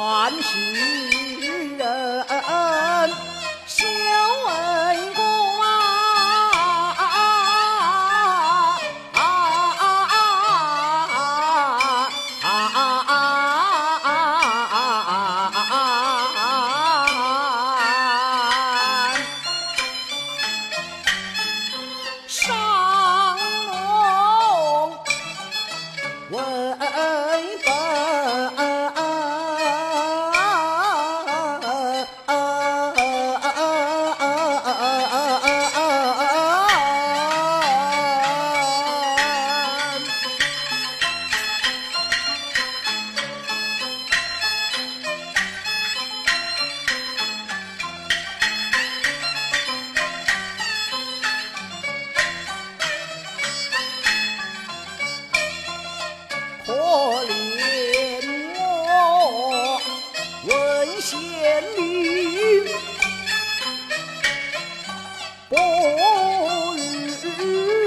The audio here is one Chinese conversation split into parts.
转世人。我于。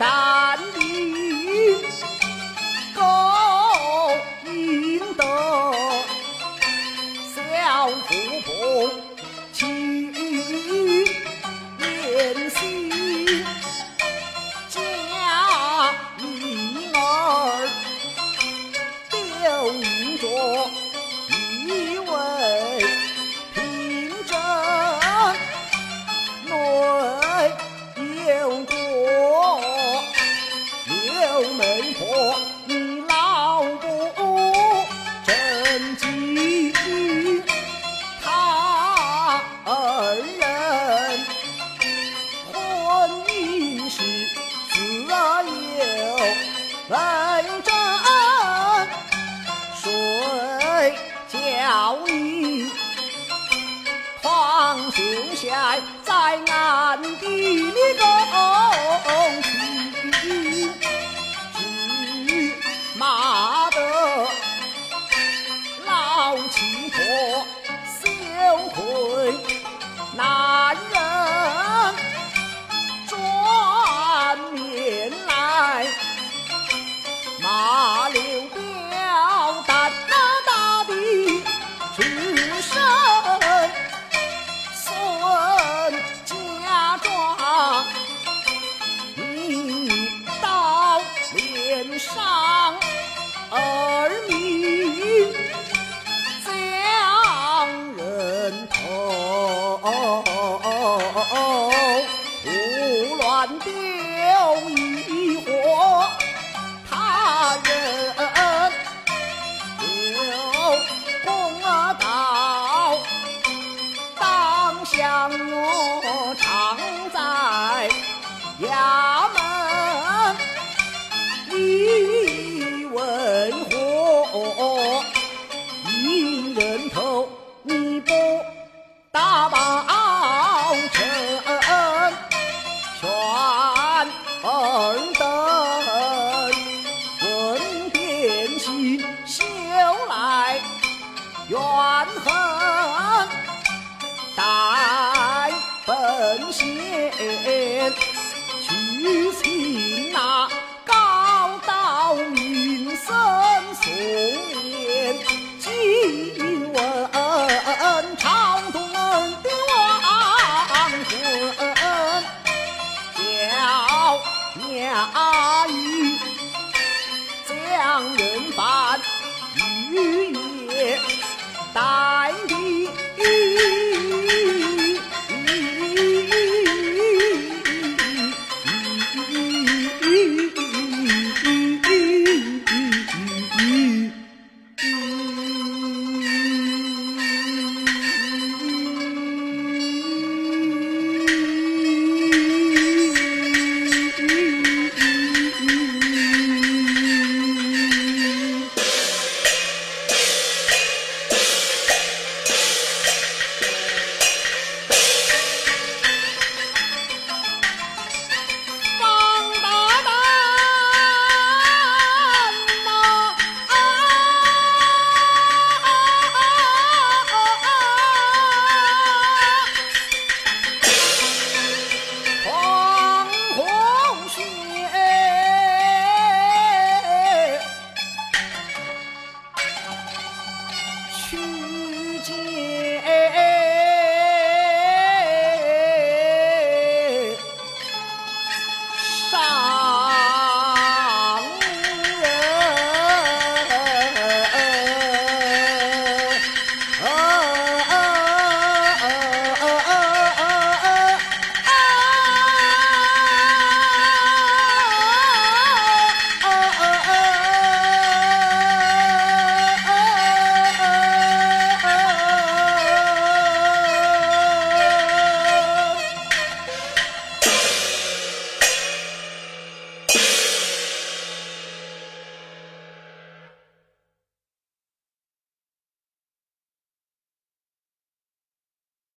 ฉั 停下在暗的里个。反丢一伙他人有公道当想我常在牙